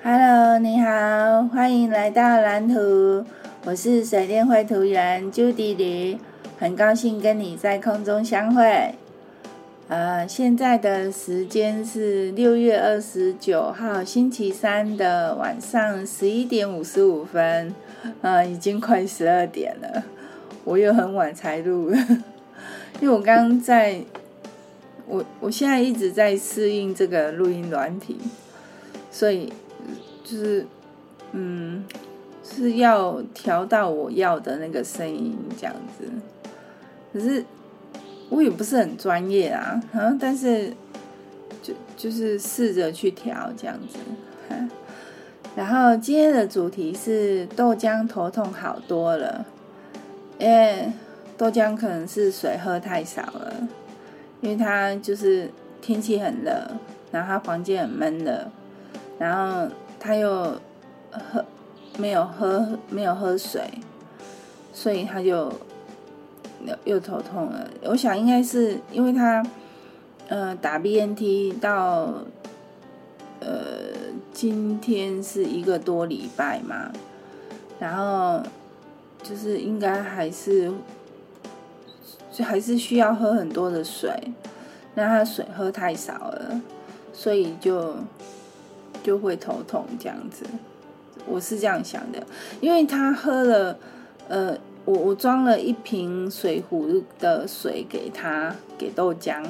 Hello，你好，欢迎来到蓝图。我是水电绘图员朱迪迪，很高兴跟你在空中相会。呃，现在的时间是六月二十九号星期三的晚上十一点五十五分，呃，已经快十二点了。我又很晚才录，因为我刚刚在，我我现在一直在适应这个录音软体，所以就是嗯，是要调到我要的那个声音这样子。可是我也不是很专业啊，啊，但是就就是试着去调这样子。然后今天的主题是豆浆头痛好多了。因为豆浆可能是水喝太少了，因为他就是天气很热，然后他房间很闷的，然后他又喝没有喝没有喝水，所以他就又又头痛了。我想应该是因为他呃打 BNT 到呃今天是一个多礼拜嘛，然后。就是应该还是，就还是需要喝很多的水，那他水喝太少了，所以就就会头痛这样子。我是这样想的，因为他喝了，呃，我我装了一瓶水壶的水给他，给豆浆，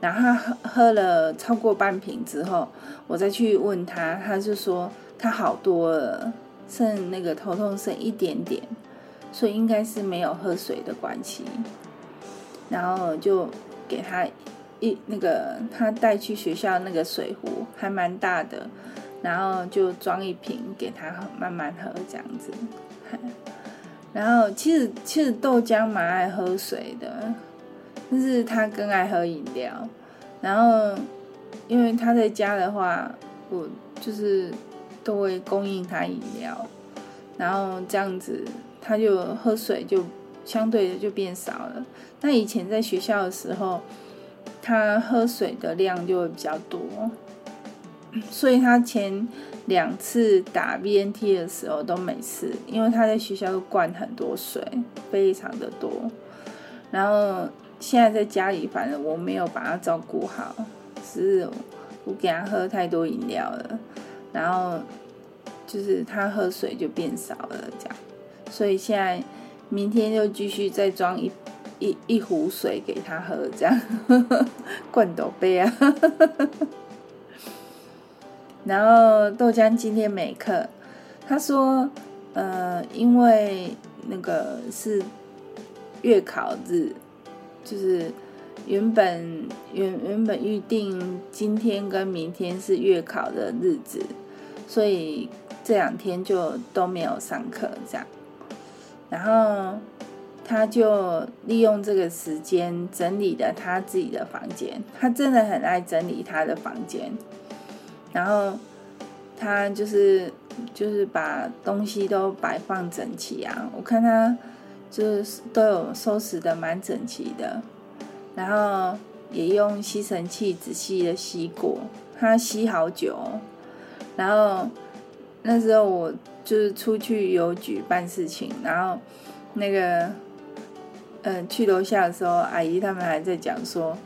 然后他喝喝了超过半瓶之后，我再去问他，他就说他好多了，剩那个头痛剩一点点。所以应该是没有喝水的关系，然后就给他一那个他带去学校那个水壶还蛮大的，然后就装一瓶给他喝慢慢喝这样子。然后其实其实豆浆蛮爱喝水的，但是他更爱喝饮料。然后因为他在家的话，我就是都会供应他饮料，然后这样子。他就喝水就相对的就变少了。那以前在学校的时候，他喝水的量就会比较多，所以他前两次打 BNT 的时候都没事，因为他在学校都灌很多水，非常的多。然后现在在家里，反正我没有把他照顾好，是我给他喝太多饮料了，然后就是他喝水就变少了，这样。所以现在，明天就继续再装一一一壶水给他喝，这样呵呵灌斗杯啊。然后豆浆今天没课，他说，呃，因为那个是月考日，就是原本原原本预定今天跟明天是月考的日子，所以这两天就都没有上课，这样。然后他就利用这个时间整理了他自己的房间。他真的很爱整理他的房间。然后他就是就是把东西都摆放整齐啊。我看他就是都有收拾的蛮整齐的。然后也用吸尘器仔细的吸过，他吸好久。然后那时候我。就是出去邮局办事情，然后那个，嗯、去楼下的时候，阿姨他们还在讲说，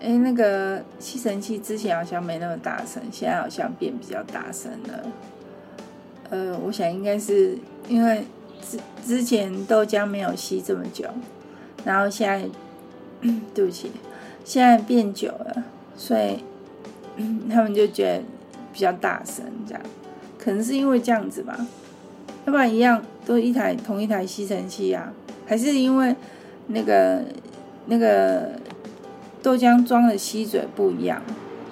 哎，那个吸尘器之前好像没那么大声，现在好像变比较大声了。呃，我想应该是因为之之前豆浆没有吸这么久，然后现在，对不起，现在变久了，所以 他们就觉得比较大声这样。可能是因为这样子吧，要不然一样都一台同一台吸尘器啊，还是因为那个那个豆浆装的吸嘴不一样，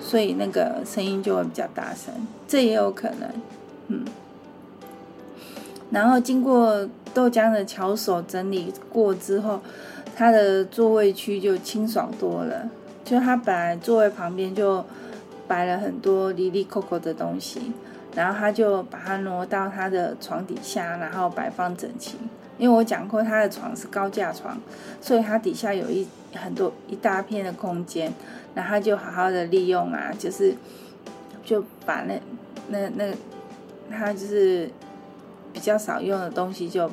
所以那个声音就会比较大声，这也有可能，嗯。然后经过豆浆的巧手整理过之后，他的座位区就清爽多了，就他本来座位旁边就摆了很多里里扣扣的东西。然后他就把它挪到他的床底下，然后摆放整齐。因为我讲过他的床是高架床，所以他底下有一很多一大片的空间，然后他就好好的利用啊，就是就把那那那他就是比较少用的东西就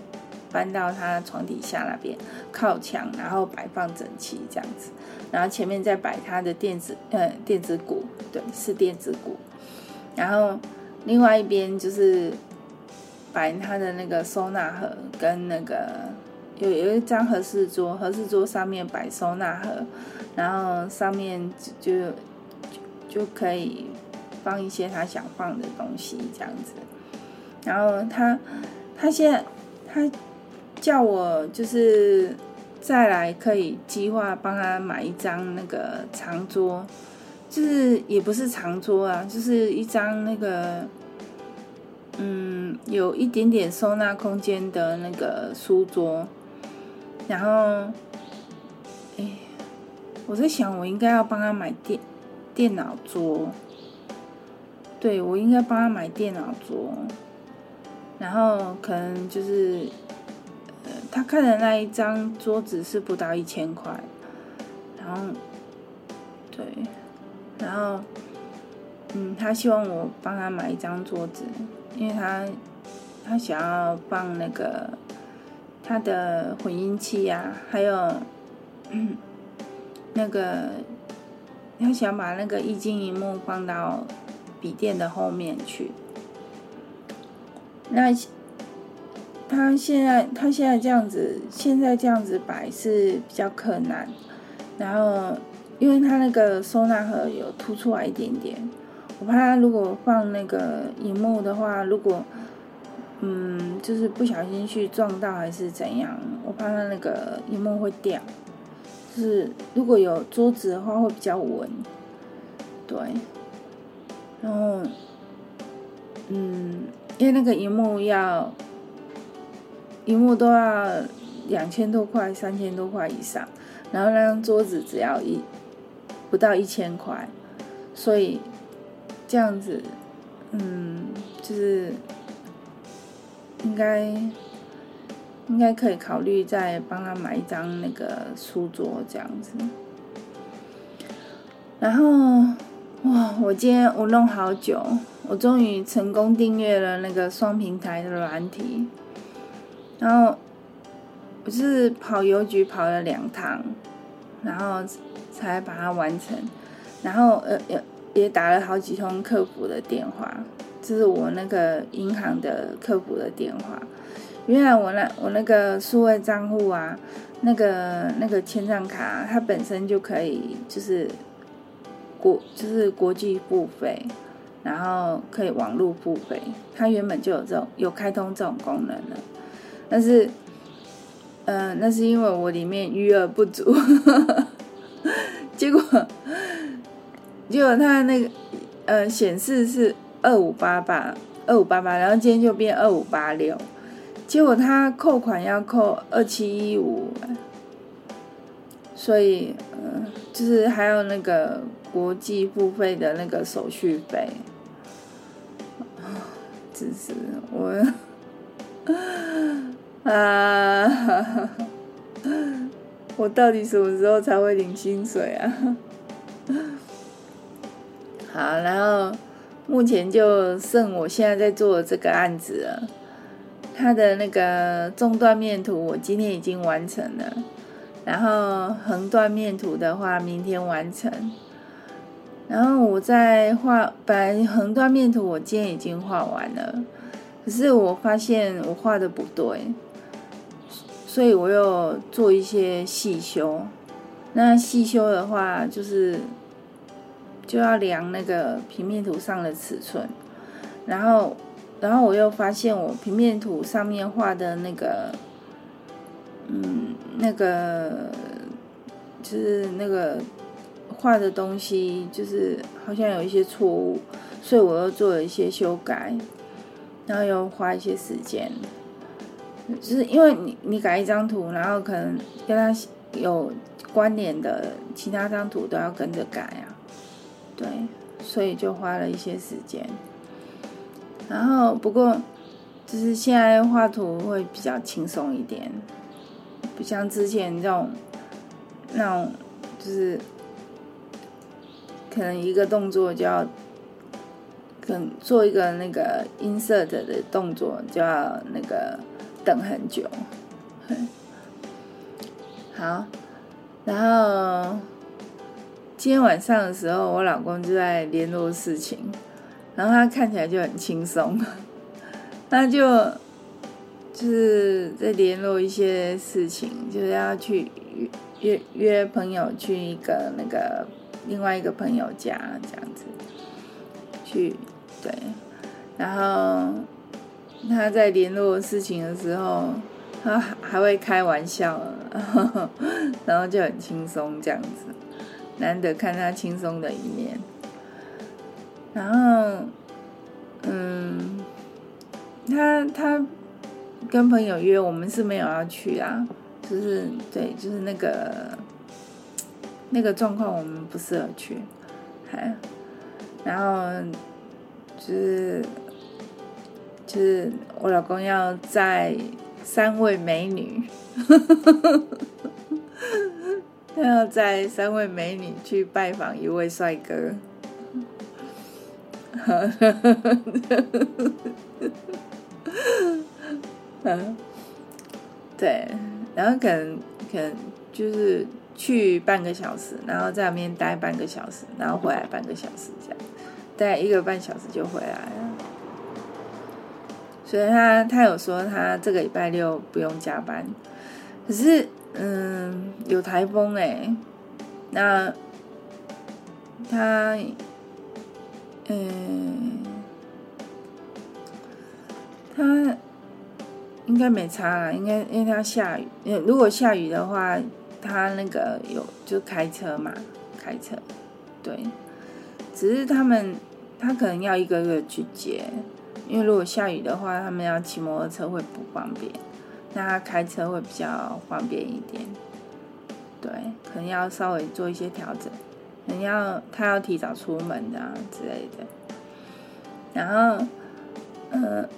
搬到他床底下那边靠墙，然后摆放整齐这样子，然后前面再摆他的电子呃电子鼓，对，是电子鼓，然后另外一边就是摆他的那个收纳盒跟那个有有一张合适桌，合适桌上面摆收纳盒，然后上面就就就可以。放一些他想放的东西，这样子。然后他，他现在他叫我就是再来可以计划帮他买一张那个长桌，就是也不是长桌啊，就是一张那个嗯有一点点收纳空间的那个书桌。然后，哎，我在想，我应该要帮他买电电脑桌。对，我应该帮他买电脑桌，然后可能就是，呃，他看的那一张桌子是不到一千块，然后，对，然后，嗯，他希望我帮他买一张桌子，因为他他想要放那个他的混音器呀，还有，那个他想把那个液晶萤幕放到。笔电的后面去，那他现在他现在这样子，现在这样子摆是比较困难。然后，因为他那个收纳盒有凸出来一点点，我怕如果放那个荧幕的话，如果嗯，就是不小心去撞到还是怎样，我怕他那个荧幕会掉。就是如果有桌子的话，会比较稳。对。然后，嗯，因为那个荧幕要，荧幕都要两千多块、三千多块以上，然后那张桌子只要一不到一千块，所以这样子，嗯，就是应该应该可以考虑再帮他买一张那个书桌这样子，然后。哇！我今天我弄好久，我终于成功订阅了那个双平台的软体，然后我是跑邮局跑了两趟，然后才把它完成，然后呃也也打了好几通客服的电话，这是我那个银行的客服的电话。原来我那我那个数位账户啊，那个那个签账卡，它本身就可以就是。国就是国际付费，然后可以网络付费，它原本就有这种有开通这种功能的，但是，嗯、呃，那是因为我里面余额不足，结果，结果它那个呃显示是二五八八二五八八，然后今天就变二五八六，结果它扣款要扣二七一五，所以嗯、呃，就是还有那个。国际付费的那个手续费，只是我 啊，我到底什么时候才会领薪水啊？好，然后目前就剩我现在在做的这个案子了。它的那个纵断面图我今天已经完成了，然后横断面图的话明天完成。然后我在画，本来横断面图我今天已经画完了，可是我发现我画的不对，所以我又做一些细修。那细修的话，就是就要量那个平面图上的尺寸，然后，然后我又发现我平面图上面画的那个，嗯，那个就是那个。画的东西就是好像有一些错误，所以我又做了一些修改，然后又花一些时间。就是因为你你改一张图，然后可能跟它有关联的其他张图都要跟着改啊，对，所以就花了一些时间。然后不过就是现在画图会比较轻松一点，不像之前这种那种就是。可能一个动作就要跟做一个那个 insert 的动作，就要那个等很久。好，然后今天晚上的时候，我老公就在联络事情，然后他看起来就很轻松，他就就是在联络一些事情，就是要去约约约朋友去一个那个另外一个朋友家这样子去。对，然后他在联络事情的时候，他还会开玩笑，然后就很轻松这样子，难得看他轻松的一面。然后，嗯，他他跟朋友约，我们是没有要去啊，就是对，就是那个那个状况，我们不适合去，还，然后。就是就是我老公要载三位美女，他要在三位美女去拜访一位帅哥，嗯，对，然后可能可能就是去半个小时，然后在那边待半个小时，然后回来半个小时这样。待一个半小时就回来了，所以他他有说他这个礼拜六不用加班，可是嗯有台风哎，那他嗯他应该没差啦，应该因为他下雨，如果下雨的话，他那个有就开车嘛，开车对。只是他们，他可能要一个一个去接，因为如果下雨的话，他们要骑摩托车会不方便，那他开车会比较方便一点。对，可能要稍微做一些调整，可能要他要提早出门啊之类的。然后，呃，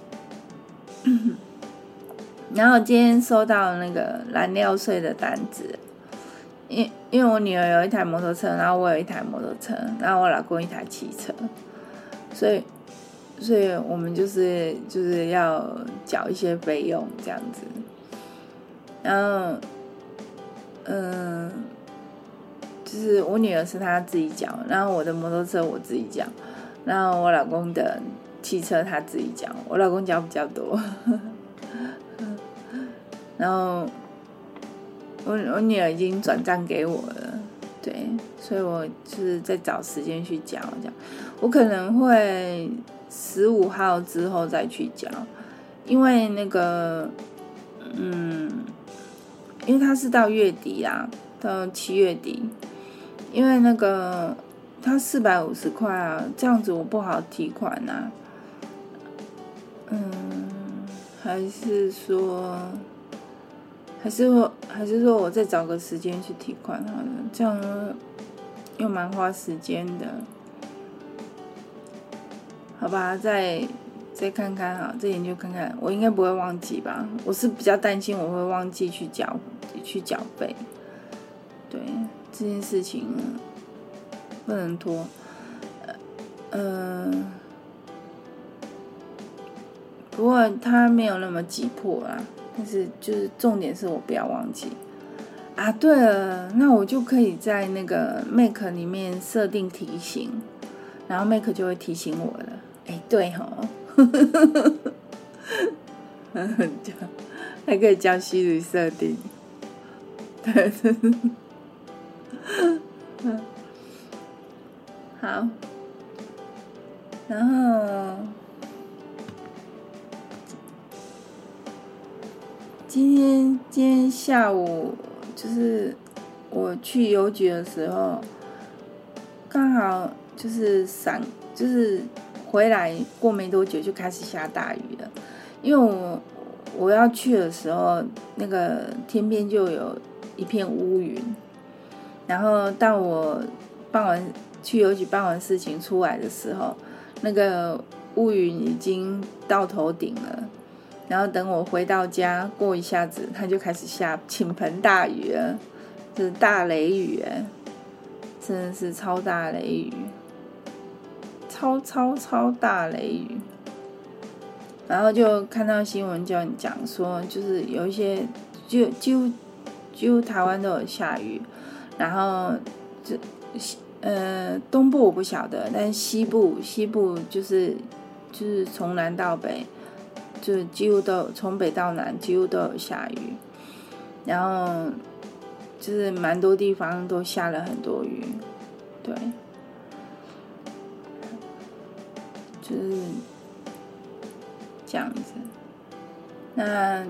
然后今天收到那个燃料税的单子。因因为我女儿有一台摩托车，然后我有一台摩托车，然后我老公一台汽车，所以，所以我们就是就是要缴一些费用这样子，然后，嗯，就是我女儿是她自己缴，然后我的摩托车我自己缴，然后我老公的汽车他自己缴，我老公缴比较多，然后。我我女儿已经转账给我了，对，所以我就是在找时间去缴，这样，我可能会十五号之后再去交，因为那个，嗯，因为他是到月底啊，到七月底，因为那个他四百五十块啊，这样子我不好提款啊，嗯，还是说。还是说，还是说我再找个时间去提款好了，这样又蛮花时间的，好吧？再再看看哈，再研究看看，我应该不会忘记吧？我是比较担心我会忘记去缴去缴费，对这件事情不能拖，呃，不过他没有那么急迫啊。但是就是重点是我不要忘记啊！对了，那我就可以在那个 Make 里面设定提醒，然后 Make 就会提醒我了。哎，对哈，还可以叫虚拟设定，对，好，然后。今天今天下午就是我去邮局的时候，刚好就是闪，就是回来过没多久就开始下大雨了。因为我我要去的时候，那个天边就有一片乌云，然后到我办完去邮局办完事情出来的时候，那个乌云已经到头顶了。然后等我回到家，过一下子，它就开始下倾盆大雨了，就是大雷雨，真的是超大雷雨，超超超大雷雨，然后就看到新闻就讲说，就是有一些就几乎几乎台湾都有下雨，然后就呃东部我不晓得，但西部西部就是就是从南到北，就几乎都从北到南几乎都有下雨，然后就是蛮多地方都下了很多雨，对。就是这样子。那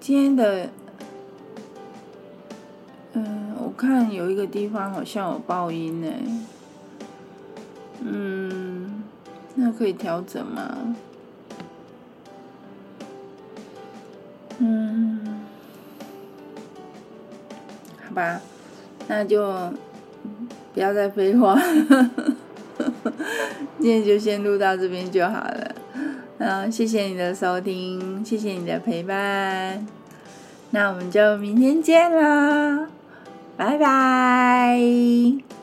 今天的，嗯，我看有一个地方好像有爆音呢。嗯，那可以调整吗？嗯，好吧，那就不要再废话。今天就先录到这边就好了，嗯，谢谢你的收听，谢谢你的陪伴，那我们就明天见啦，拜拜。